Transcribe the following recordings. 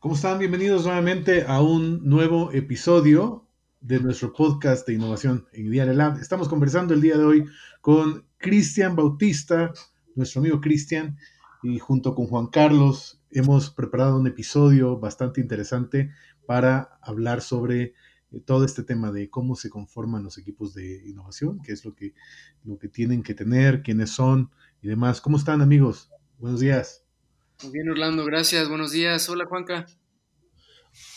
¿Cómo están? Bienvenidos nuevamente a un nuevo episodio de nuestro podcast de innovación en Diario Lab. Estamos conversando el día de hoy con Cristian Bautista, nuestro amigo Cristian, y junto con Juan Carlos hemos preparado un episodio bastante interesante para hablar sobre eh, todo este tema de cómo se conforman los equipos de innovación, qué es lo que, lo que tienen que tener, quiénes son y demás. ¿Cómo están amigos? Buenos días. Muy bien, Orlando, gracias. Buenos días. Hola, Juanca.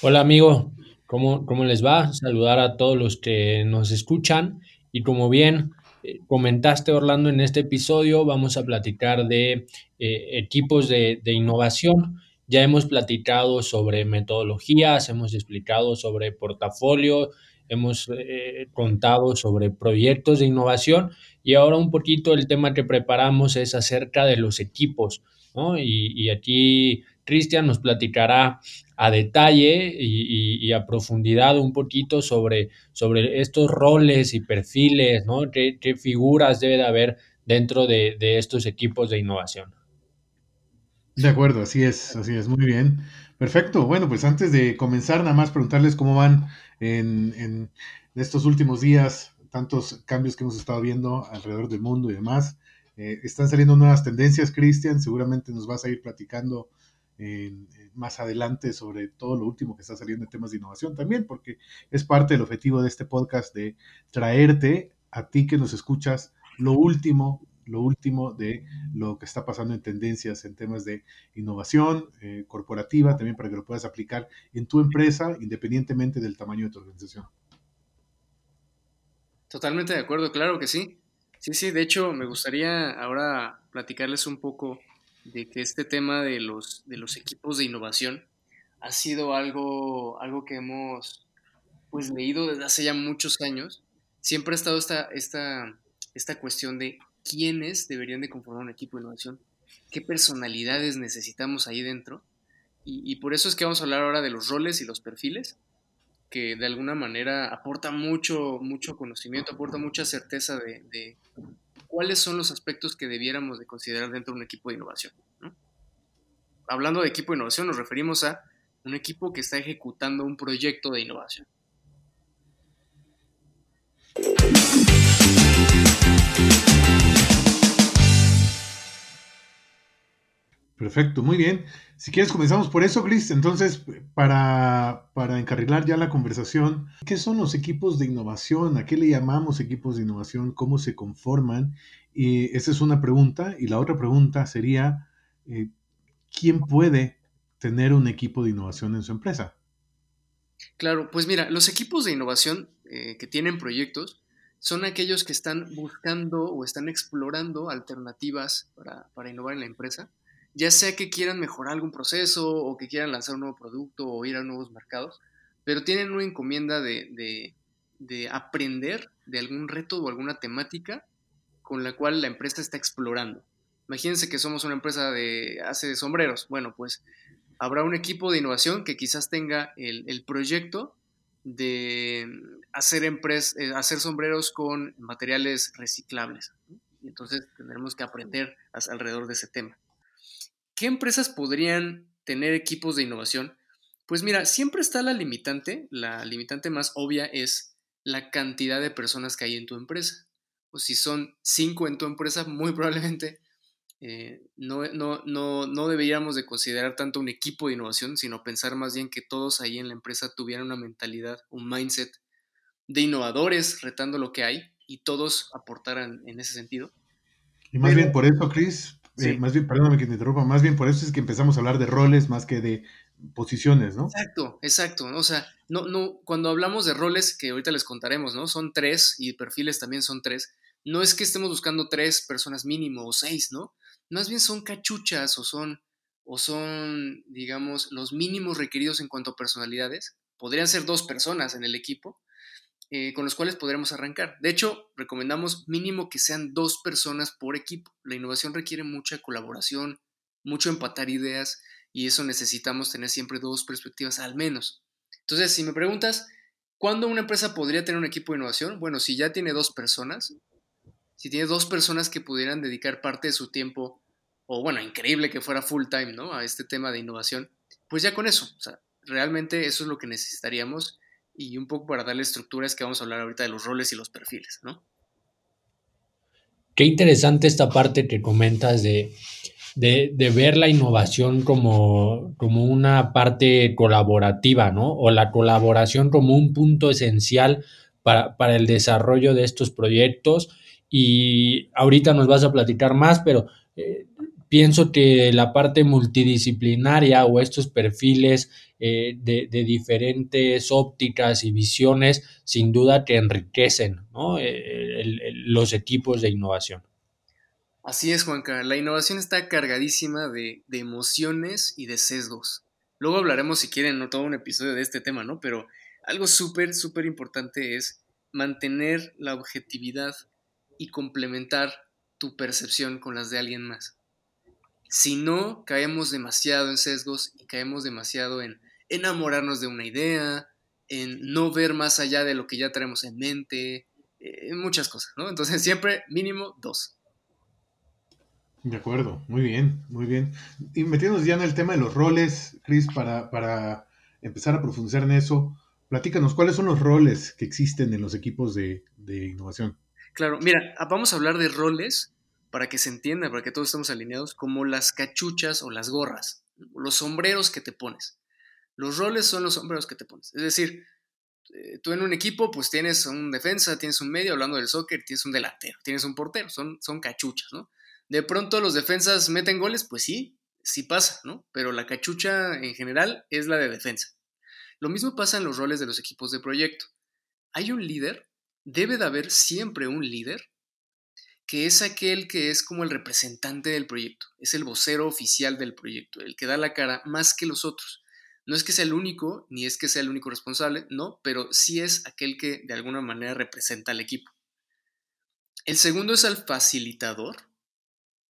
Hola, amigo. ¿Cómo, ¿Cómo les va? Saludar a todos los que nos escuchan y como bien eh, comentaste, Orlando, en este episodio vamos a platicar de eh, equipos de, innovación. Ya hemos platicado sobre metodologías, hemos explicado sobre portafolio, hemos eh, contado sobre proyectos de innovación y ahora un poquito el tema que preparamos es acerca de los equipos, ¿no? Y, aquí Cristian nos platicará a detalle y, a profundidad un poquito sobre, sobre estos roles y perfiles, ¿no? ¿Qué, figuras debe de haber dentro de, estos equipos de innovación? De acuerdo, así es, así es, muy bien. Perfecto. Bueno, pues antes de comenzar, nada más preguntarles cómo van en, estos últimos días, tantos cambios que hemos estado viendo alrededor del mundo y demás. Eh, están saliendo nuevas tendencias, Cristian, seguramente nos vas a ir platicando más adelante sobre todo lo último que está saliendo en temas de innovación también, porque es parte del objetivo de este podcast de traerte a ti que nos escuchas lo último, lo último de lo que está pasando en tendencias en temas de innovación eh, corporativa, también para que lo puedas aplicar en tu empresa independientemente del tamaño de tu organización. Totalmente de acuerdo, claro que sí. Sí, sí, de hecho me gustaría ahora platicarles un poco de que este tema de los, de los equipos de innovación ha sido algo, algo que hemos pues, leído desde hace ya muchos años. Siempre ha estado esta, esta, esta cuestión de quiénes deberían de conformar un equipo de innovación, qué personalidades necesitamos ahí dentro. Y, por eso es que vamos a hablar ahora de los roles y los perfiles, que de alguna manera aporta mucho, mucho conocimiento, aporta mucha certeza de, cuáles son los aspectos que debiéramos de considerar dentro de un equipo de innovación. Hablando de equipo de innovación, nos referimos a un equipo que está ejecutando un proyecto de innovación. Perfecto, muy bien. Si quieres comenzamos por eso, Chris. Entonces, para, para encarrilar ya la conversación, ¿qué son los equipos de innovación? ¿A qué le llamamos equipos de innovación? ¿Cómo se conforman? Y esa es una pregunta. Y la otra pregunta sería, eh, ¿quién puede tener un equipo de innovación en su empresa? Claro, pues mira, los equipos de innovación eh, que tienen proyectos son aquellos que están buscando o están explorando alternativas para, para innovar en la empresa ya sea que quieran mejorar algún proceso o que quieran lanzar un nuevo producto o ir a nuevos mercados, pero tienen una encomienda de, aprender de algún reto o alguna temática con la cual la empresa está explorando. Imagínense que somos una empresa de hace sombreros. Bueno, pues habrá un equipo de innovación que quizás tenga el, proyecto de hacer, eh, hacer sombreros con materiales reciclables. Entonces tendremos que aprender alrededor de ese tema. ¿Qué empresas podrían tener equipos de innovación? Pues mira, siempre está la limitante. La limitante más obvia es la cantidad de personas que hay en tu empresa. O si son cinco en tu empresa, muy probablemente eh, no, no, deberíamos de considerar tanto un equipo de innovación, sino pensar más bien que todos ahí en la empresa tuvieran una mentalidad, un mindset de innovadores, retando lo que hay, y todos aportaran en ese sentido. Y más bien por eso, Chris, eh, más bien, perdóname que te interrumpa, más bien por eso es que empezamos a hablar de roles más que de posiciones, ¿no? Exacto, exacto. O sea, no, no, cuando hablamos de roles, que ahorita les contaremos, ¿no? Son tres y perfiles también son tres. No es que estemos buscando tres personas mínimo o seis, ¿no? Más bien son cachuchas o son, o son, digamos, los mínimos requeridos en cuanto a personalidades. Podrían ser dos personas en el equipo eh, con los cuales podremos arrancar. De hecho, recomendamos mínimo que sean dos personas por equipo. La innovación requiere mucha colaboración, mucho empatar ideas y eso necesitamos tener siempre dos perspectivas al menos. Entonces, si me preguntas, ¿cuándo una empresa podría tener un equipo de innovación? Bueno, si ya tiene dos personas, si tiene dos personas que pudieran dedicar parte de su tiempo, o bueno, increíble que fuera full time, ¿no? A este tema de innovación, pues ya con eso, o sea, realmente eso es lo que necesitaríamos y un poco para darle estructuras que vamos a hablar ahorita de los roles y los perfiles, ¿no? Qué interesante esta parte que comentas de, de, ver la innovación como, como, una parte colaborativa, ¿no? O la colaboración como un punto esencial para, para el desarrollo de estos proyectos. Y ahorita nos vas a platicar más, pero eh, pienso que la parte multidisciplinaria o estos perfiles eh, de, diferentes ópticas y visiones, sin duda que enriquecen eh, los equipos de innovación. Así es, Juanca. La innovación está cargadísima de, de emociones y de sesgos. Luego hablaremos, si quieren, no todo un episodio de este tema, ¿no? Pero algo súper, súper importante es mantener la objetividad y complementar tu percepción con las de alguien más. Si no, caemos demasiado en sesgos y caemos demasiado en enamorarnos de una idea, en no ver más allá de lo que ya tenemos en mente, en eh, muchas cosas, ¿no? Entonces siempre mínimo dos. De acuerdo, muy bien, muy bien. Y metiéndonos ya en el tema de los roles, Chris, para, para empezar a profundizar en eso, platícanos, ¿cuáles son los roles que existen en los equipos de, de innovación? Claro, mira, vamos a hablar de roles para que se entienda, para que todos estemos alineados, como las cachuchas o las gorras, los sombreros que te pones. Los roles son los sombreros que te pones. Es decir, eh, tú en un equipo pues tienes un defensa, tienes un medio, hablando del soccer, tienes un delantero, tienes un portero, son, son cachuchas, ¿no? De pronto los defensas meten goles, pues sí, sí pasa, ¿no? Pero la cachucha en general es la de defensa. Lo mismo pasa en los roles de los equipos de proyecto. Hay un líder, debe de haber siempre un líder que es aquel que es como el representante del proyecto, es el vocero oficial del proyecto, el que da la cara más que los otros. No es que sea el único, ni es que sea el único responsable, no, pero sí es aquel que de alguna manera representa al equipo. El segundo es el facilitador,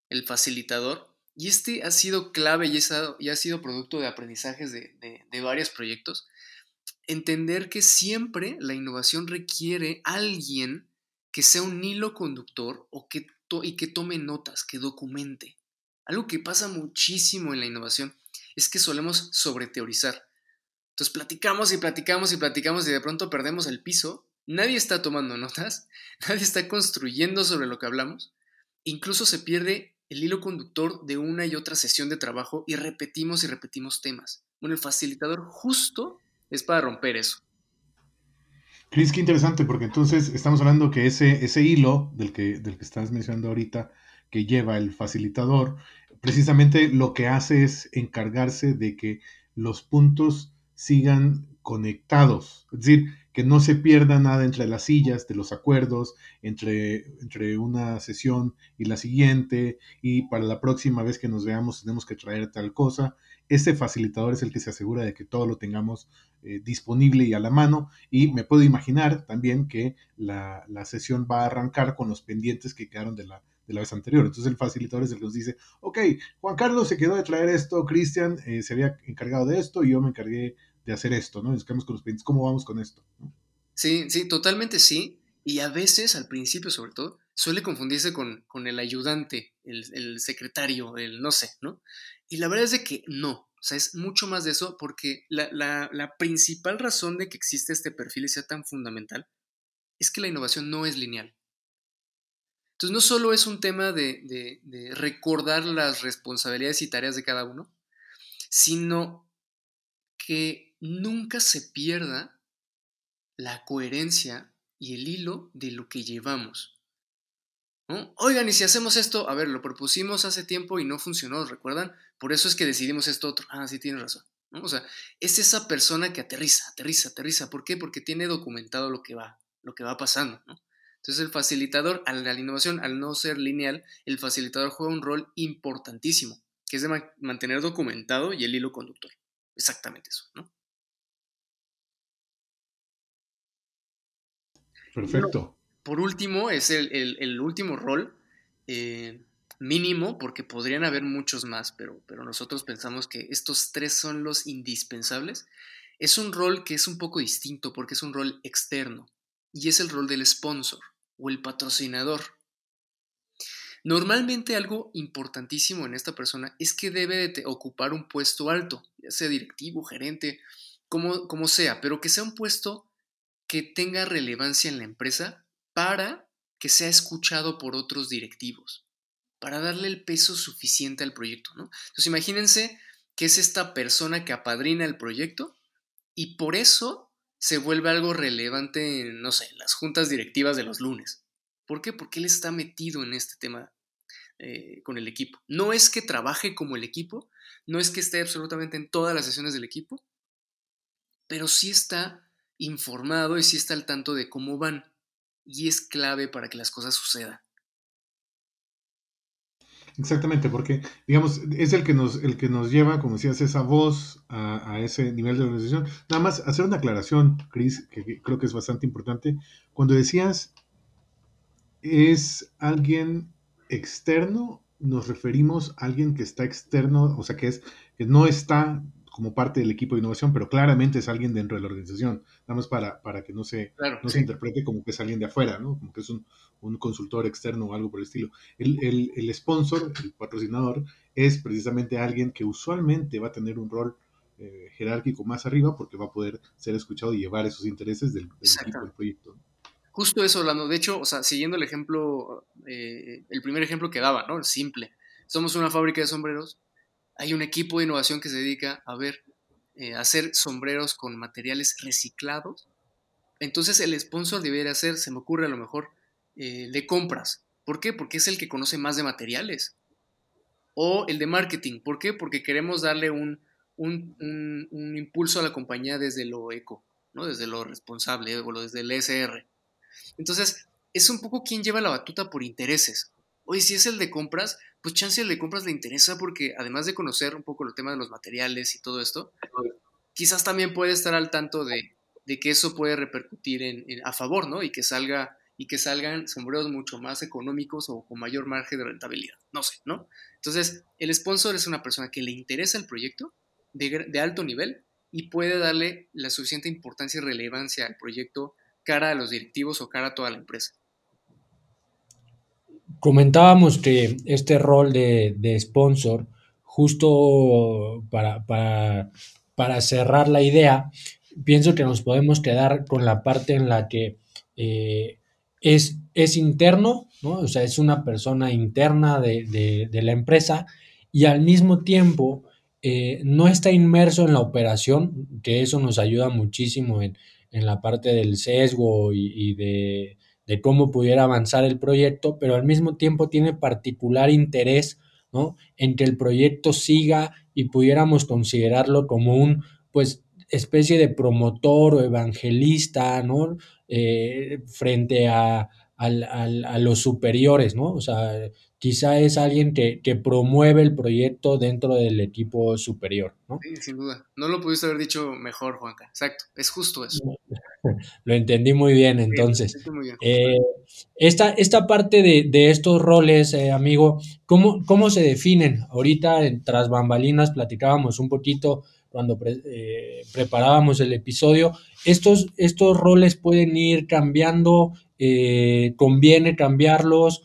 el facilitador, y este ha sido clave y, ha, sido producto de aprendizajes de, de varios proyectos. Entender que siempre la innovación requiere alguien que sea un hilo conductor o que y que tome notas, que documente. Algo que pasa muchísimo en la innovación es que solemos sobreteorizar. Entonces platicamos y platicamos y platicamos y de pronto perdemos el piso. Nadie está tomando notas, nadie está construyendo sobre lo que hablamos. Incluso se pierde el hilo conductor de una y otra sesión de trabajo y repetimos y repetimos temas. Bueno, el facilitador justo es para romper eso. Cris, qué interesante, porque entonces estamos hablando que ese, ese hilo del que, del que estás mencionando ahorita, que lleva el facilitador, precisamente lo que hace es encargarse de que los puntos sigan conectados. Es decir, que no se pierda nada entre las sillas de los acuerdos, entre, entre una sesión y la siguiente, y para la próxima vez que nos veamos tenemos que traer tal cosa. Este facilitador es el que se asegura de que todo lo tengamos eh, disponible y a la mano, y me puedo imaginar también que la, sesión va a arrancar con los pendientes que quedaron de la, de la vez anterior. Entonces el facilitador es el que nos dice, ok, Juan Carlos se quedó de traer esto, Cristian eh, se había encargado de esto y yo me encargué de hacer esto, ¿no? Nos quedamos con los pendientes, ¿cómo vamos con esto? Sí, sí, totalmente sí. Y a veces, al principio sobre todo, suele confundirse con, el ayudante, el, secretario, el no sé, ¿no? Y la verdad es de que no. O sea, es mucho más de eso porque la, principal razón de que existe este perfil y sea tan fundamental es que la innovación no es lineal. Entonces, no solo es un tema de, de recordar las responsabilidades y tareas de cada uno, sino que nunca se pierda la coherencia y el hilo de lo que llevamos. Oigan, y si hacemos esto, a ver, lo propusimos hace tiempo y no funcionó, ¿recuerdan? Por eso es que decidimos esto otro. Ah, sí, tienes razón. O sea, es esa persona que aterriza, aterriza, aterriza. ¿Por qué? Porque tiene documentado lo que va, lo que va pasando. Entonces el facilitador, a la innovación, al no ser lineal, el facilitador juega un rol importantísimo. que es de mantener documentado y el hilo conductor. Exactamente eso, ¿no? Perfecto. Por último, es el, último rol eh, mínimo, porque podrían haber muchos más, pero, pero nosotros pensamos que estos tres son los indispensables. Es un rol que es un poco distinto porque es un rol externo y es el rol del sponsor o el patrocinador. Normalmente algo importantísimo en esta persona es que debe de ocupar un puesto alto, ya sea directivo, gerente, como, como sea, pero que sea un puesto que tenga relevancia en la empresa para que sea escuchado por otros directivos, para darle el peso suficiente al proyecto. ¿no? Entonces imagínense que es esta persona que apadrina el proyecto y por eso se vuelve algo relevante en, no sé, las juntas directivas de los lunes. ¿Por qué? Porque él está metido en este tema eh, con el equipo. No es que trabaje como el equipo, no es que esté absolutamente en todas las sesiones del equipo, pero sí está informado y sí está al tanto de cómo van. Y es clave para que las cosas sucedan. Exactamente, porque, digamos, es el que nos, el que nos lleva, como decías, esa voz a, ese nivel de organización. Nada más hacer una aclaración, Chris, que, creo que es bastante importante. Cuando decías es alguien externo, nos referimos a alguien que está externo, o sea, que, es, que no está como parte del equipo de innovación, pero claramente es alguien dentro de la organización, nada más para, para que no, se, no se interprete como que es alguien de afuera, ¿no? como que es un, un consultor externo o algo por el estilo. El, el, el, sponsor, el patrocinador, es precisamente alguien que usualmente va a tener un rol eh, jerárquico más arriba porque va a poder ser escuchado y llevar esos intereses del, equipo del proyecto. Justo eso, hablando. De hecho, o sea, siguiendo el ejemplo, eh, el primer ejemplo que daba, ¿no? El simple. Somos una fábrica de sombreros hay un equipo de innovación que se dedica a ver, eh, hacer sombreros con materiales reciclados. Entonces el sponsor debería hacer, se me ocurre a lo mejor, eh, de compras. ¿Por qué? Porque es el que conoce más de materiales. O el de marketing. ¿Por qué? Porque queremos darle un, impulso a la compañía desde lo eco, ¿no? desde lo responsable o desde el ESR. Entonces, es un poco quien lleva la batuta por intereses. Oye, si es el de compras, pues chance el de compras le interesa porque además de conocer un poco el tema de los materiales y todo esto, quizás también puede estar al tanto de, que eso puede repercutir en, a favor, ¿no? Y que salga y que salgan sombreros mucho más económicos o con mayor margen de rentabilidad. No sé, ¿no? Entonces, el sponsor es una persona que le interesa el proyecto de, de alto nivel y puede darle la suficiente importancia y relevancia al proyecto cara a los directivos o cara a toda la empresa. Comentábamos que este rol de, sponsor, justo para, para, cerrar la idea, pienso que nos podemos quedar con la parte en la que eh, es, es interno, ¿no? o sea, es una persona interna de, la empresa y al mismo tiempo eh, no está inmerso en la operación, que eso nos ayuda muchísimo en, la parte del sesgo y de de cómo pudiera avanzar el proyecto, pero al mismo tiempo tiene particular interés ¿no? en que el proyecto siga y pudiéramos considerarlo como un, pues, especie de promotor o evangelista, ¿no? Eh, frente a, los superiores, ¿no? O sea, quizá es alguien que, que, promueve el proyecto dentro del equipo superior, ¿no? Sí, sin duda. No lo pudiste haber dicho mejor, Juanca. Exacto, es justo eso. Lo entendí muy bien, entonces. Eh, esta, esta, parte de, estos roles, eh, amigo, ¿cómo, ¿cómo, se definen? Ahorita, tras bambalinas, platicábamos un poquito cuando eh, preparábamos el episodio. Estos, estos roles pueden ir cambiando, conviene cambiarlos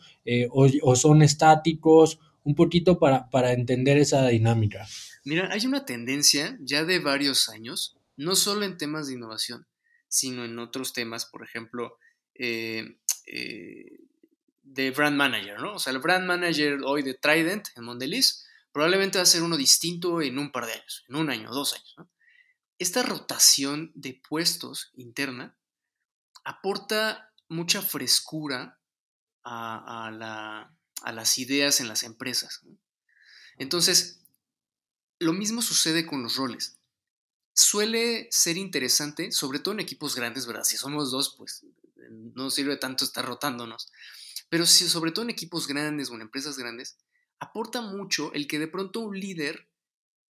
o, son estáticos, un poquito para, para entender esa dinámica. Mira, hay una tendencia ya de varios años, no solo en temas de innovación, sino en otros temas, por ejemplo, eh, eh, de brand manager, ¿no? O sea, el brand manager hoy de Trident en Mondelez probablemente va a ser uno distinto en un par de años, en un año, dos años, ¿no? Esta rotación de puestos interna aporta mucha frescura a, las ideas en las empresas. Entonces, lo mismo sucede con los roles suele ser interesante, sobre todo en equipos grandes, ¿verdad? Si somos dos, pues no sirve tanto estar rotándonos. Pero si sobre todo en equipos grandes o en empresas grandes, aporta mucho el que de pronto un líder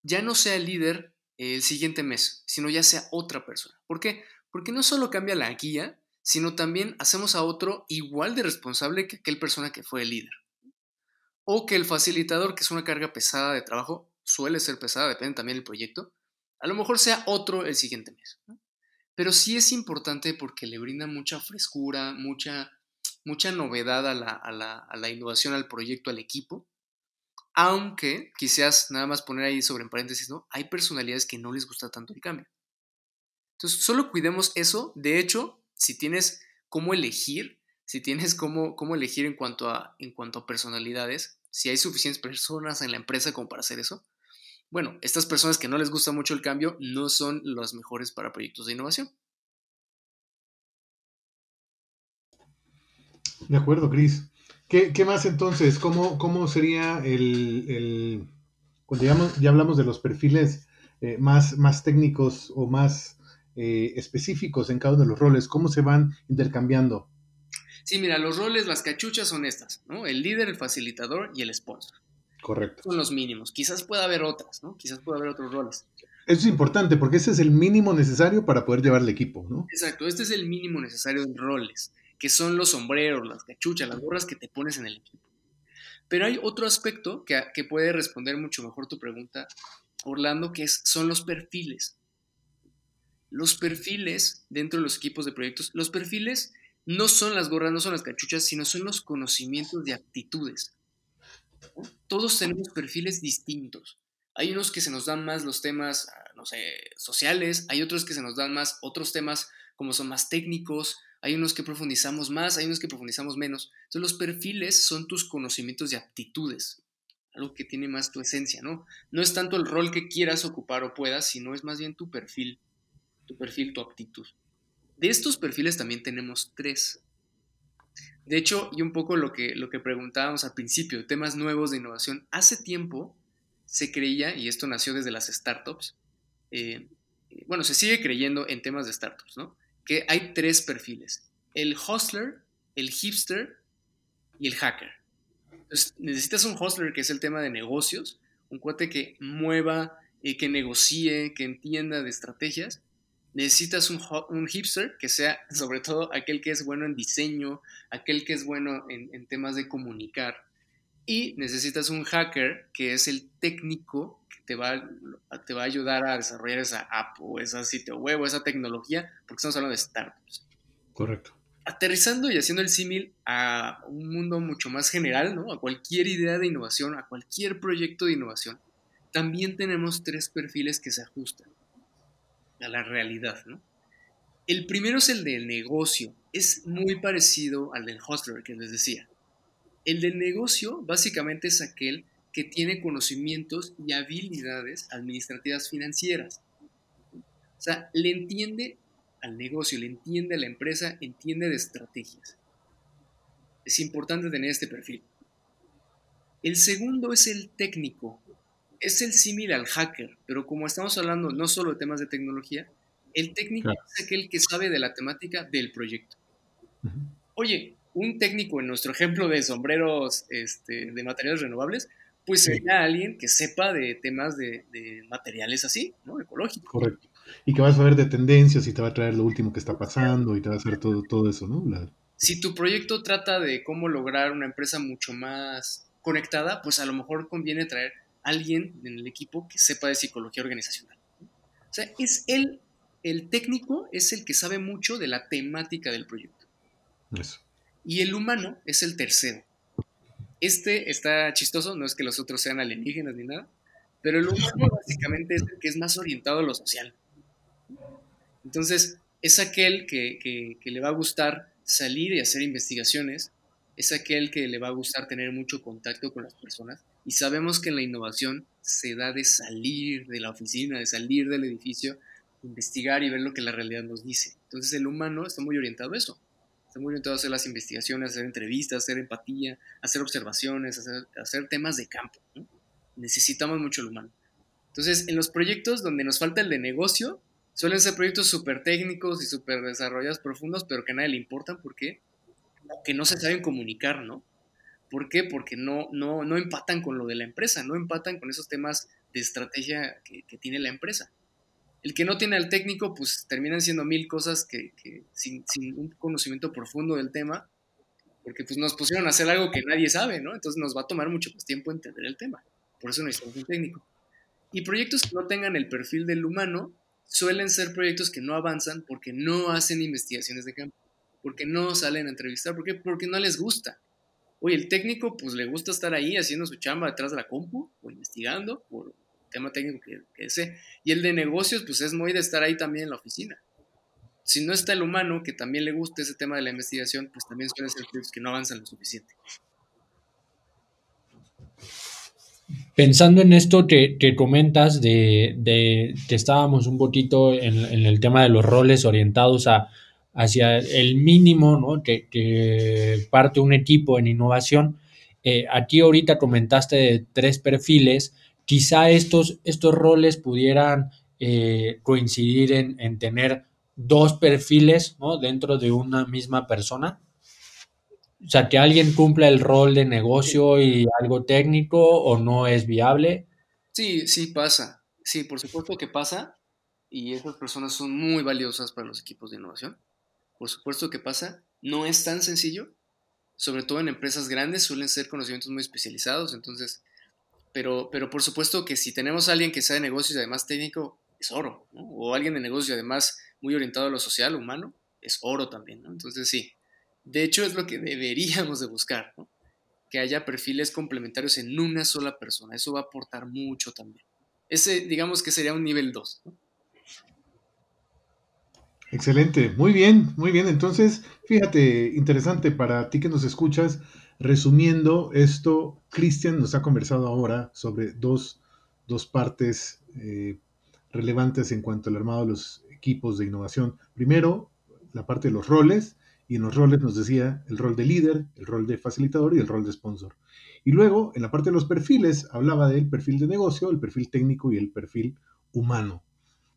ya no sea el líder el siguiente mes, sino ya sea otra persona. ¿Por qué? Porque no solo cambia la guía, sino también hacemos a otro igual de responsable que aquel persona que fue el líder. O que el facilitador, que es una carga pesada de trabajo, suele ser pesada, depende también del proyecto, a lo mejor sea otro el siguiente mes. Pero sí es importante porque le brinda mucha frescura, mucha, mucha novedad a la, a, la, a la innovación, al proyecto, al equipo. Aunque quizás nada más poner ahí sobre en paréntesis, ¿no? Hay personalidades que no les gusta tanto el cambio. Entonces, solo cuidemos eso. De hecho, si tienes cómo elegir, si tienes cómo, cómo elegir en cuanto, a, en cuanto a personalidades, si hay suficientes personas en la empresa como para hacer eso, bueno, estas personas que no les gusta mucho el cambio no son las mejores para proyectos de innovación. De acuerdo, Cris. ¿Qué, más entonces? ¿Cómo, cómo sería el, cuando ya, hablamos de los perfiles eh, más, más técnicos o más eh, específicos en cada uno de los roles? ¿Cómo se van intercambiando? Sí, mira, los roles, las cachuchas son estas, ¿no? El líder, el facilitador y el sponsor. Correcto. Son los mínimos. Quizás pueda haber otras, ¿no? Quizás pueda haber otros roles. Eso es importante porque ese es el mínimo necesario para poder llevar el equipo, ¿no? Exacto, este es el mínimo necesario en roles que son los sombreros, las cachuchas, las gorras que te pones en el equipo. Pero hay otro aspecto que, que puede responder mucho mejor tu pregunta, Orlando, que es, son los perfiles. Los perfiles dentro de los equipos de proyectos, los perfiles no son las gorras, no son las cachuchas, sino son los conocimientos de aptitudes. Todos tenemos perfiles distintos. Hay unos que se nos dan más los temas, no sé, sociales, hay otros que se nos dan más otros temas como son más técnicos, hay unos que profundizamos más, hay unos que profundizamos menos. Entonces los perfiles son tus conocimientos y aptitudes, algo que tiene más tu esencia, ¿no? No es tanto el rol que quieras ocupar o puedas, sino es más bien tu perfil, tu perfil, tu aptitud. De estos perfiles también tenemos tres. De hecho, y un poco lo que, lo que preguntábamos al principio, temas nuevos de innovación, hace tiempo se creía, y esto nació desde las startups, eh, bueno, se sigue creyendo en temas de startups, ¿no? que hay tres perfiles, el hustler, el hipster y el hacker. Entonces, necesitas un hustler que es el tema de negocios, un cuate que mueva, y que negocie, que entienda de estrategias. Necesitas un, un, hipster que sea sobre todo aquel que es bueno en diseño, aquel que es bueno en, en temas de comunicar. Y necesitas un hacker que es el técnico te va, te va a ayudar a desarrollar esa app o ese sitio web o esa tecnología, porque estamos hablando de startups. Correcto. Aterrizando y haciendo el símil a un mundo mucho más general, ¿no? A cualquier idea de innovación, a cualquier proyecto de innovación, también tenemos tres perfiles que se ajustan a la realidad, ¿no? El primero es el del negocio. Es muy parecido al del hostler que les decía. El del negocio básicamente es aquel que tiene conocimientos y habilidades administrativas financieras. O sea, le entiende al negocio, le entiende a la empresa, entiende de estrategias. Es importante tener este perfil. El segundo es el técnico. Es el símil al hacker, pero como estamos hablando no solo de temas de tecnología, el técnico es aquel que sabe de la temática del proyecto. Oye, un técnico en nuestro ejemplo de sombreros este, de materiales renovables, pues sería alguien que sepa de temas de, materiales así, ¿no? Ecológicos. Correcto. Y que vas a ver de tendencias y te va a traer lo último que está pasando y te va a hacer todo, todo eso, ¿no? Si tu proyecto trata de cómo lograr una empresa mucho más conectada, pues a lo mejor conviene traer alguien en el equipo que sepa de psicología organizacional. O sea, es el, el técnico es el que sabe mucho de la temática del proyecto. Eso. Y el humano es el tercero. Este está chistoso, no es que los otros sean alienígenas ni nada, pero el humano básicamente es el que es más orientado a lo social. Entonces, es aquel que, que, le va a gustar salir y hacer investigaciones, es aquel que le va a gustar tener mucho contacto con las personas. Y sabemos que en la innovación se da de salir de la oficina, de salir del edificio, investigar y ver lo que la realidad nos dice. Entonces el humano está muy orientado a eso está muy orientado a hacer las investigaciones, hacer entrevistas, hacer empatía, hacer observaciones, hacer, temas de campo. Necesitamos mucho el humano. Entonces, en los proyectos donde nos falta el de negocio, suelen ser proyectos súper técnicos y súper desarrollados profundos, pero que a nadie le importan porque que no se saben comunicar, ¿no? ¿Por qué? Porque no, no, no empatan con lo de la empresa, no empatan con esos temas de estrategia que, tiene la empresa. El que no tiene al técnico, pues terminan siendo mil cosas que, sin, un conocimiento profundo del tema, porque pues nos pusieron a hacer algo que nadie sabe, ¿no? Entonces nos va a tomar mucho más tiempo entender el tema. Por eso necesitamos un técnico. Y proyectos que no tengan el perfil del humano suelen ser proyectos que no avanzan porque no hacen investigaciones de campo, porque no salen a entrevistar, porque, porque no les gusta. Oye, el técnico pues le gusta estar ahí haciendo su chamba detrás de la compu o investigando por tema técnico que, que sé. Y el de negocios pues es muy de estar ahí también en la oficina. Si no está el humano que también le gusta ese tema de la investigación, pues también suelen ser proyectos que no avanzan lo suficiente. Pensando en esto que, comentas de, que estábamos un poquito en, el tema de los roles orientados a, hacia el mínimo ¿no? que, parte un equipo en innovación, eh, aquí ahorita comentaste de tres perfiles, quizá estos, estos roles pudieran eh, coincidir en, en, tener dos perfiles ¿no? dentro de una misma persona. O sea, que alguien cumpla el rol de negocio y algo técnico o no es viable. Sí, sí pasa. Sí, por supuesto que pasa. Y esas personas son muy valiosas para los equipos de innovación. Por supuesto que pasa. No es tan sencillo. Sobre todo en empresas grandes suelen ser conocimientos muy especializados. Entonces, pero, pero por supuesto que si tenemos a alguien que sabe negocios y además técnico, es oro. O alguien de negocios y además muy orientado a lo social, humano, es oro también. Entonces, sí, de hecho, es lo que deberíamos de buscar, que haya perfiles complementarios en una sola persona. Eso va a aportar mucho también. Ese, digamos que sería un nivel 2. Excelente, muy bien, muy bien. Entonces, fíjate, interesante para ti que nos escuchas. Resumiendo esto, Cristian nos ha conversado ahora sobre dos, partes eh, relevantes en cuanto al armado de los equipos de innovación. Primero, la parte de los roles y en los roles nos decía el rol de líder, el rol de facilitador y el rol de sponsor. Y luego, en la parte de los perfiles, hablaba del perfil de negocio, el perfil técnico y el perfil humano.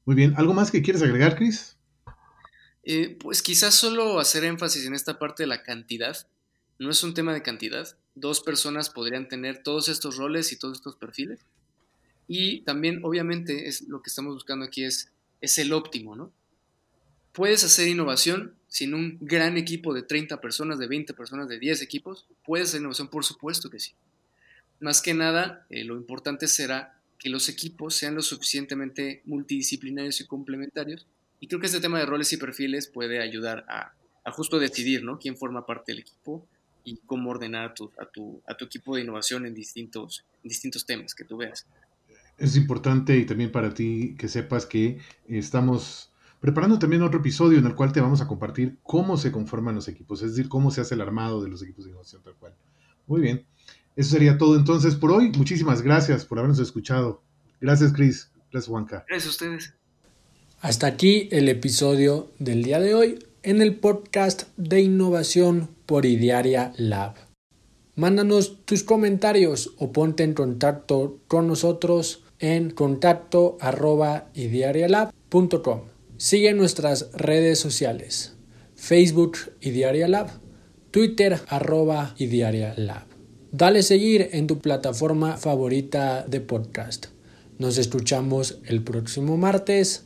Muy bien, ¿algo más que quieres agregar, Chris? Eh, pues quizás solo hacer énfasis en esta parte de la cantidad. No es un tema de cantidad. Dos personas podrían tener todos estos roles y todos estos perfiles. Y también, obviamente, es lo que estamos buscando aquí es, es el óptimo, ¿no? Puedes hacer innovación sin un gran equipo de 30 personas, de 20 personas, de 10 equipos, puede ser innovación, por supuesto que sí. Más que nada, eh, lo importante será que los equipos sean lo suficientemente multidisciplinarios y complementarios. Y creo que este tema de roles y perfiles puede ayudar a, justo decidir ¿no? quién forma parte del equipo y cómo ordenar a tu, a tu, a tu equipo de innovación en distintos, en distintos temas que tú veas. Es importante y también para ti que sepas que estamos preparando también otro episodio en el cual te vamos a compartir cómo se conforman los equipos, es decir, cómo se hace el armado de los equipos de innovación tal cual. Muy bien. Eso sería todo entonces por hoy. Muchísimas gracias por habernos escuchado. Gracias, Chris. Gracias, Juanca. Gracias a ustedes. Hasta aquí el episodio del día de hoy en el podcast de innovación por Idiaria Lab. Mándanos tus comentarios o ponte en contacto con nosotros en contacto arroba idiarialab.com. Sigue nuestras redes sociales, Facebook y Diaria Lab, Twitter arroba y Diaria Lab. Dale seguir en tu plataforma favorita de podcast. Nos escuchamos el próximo martes.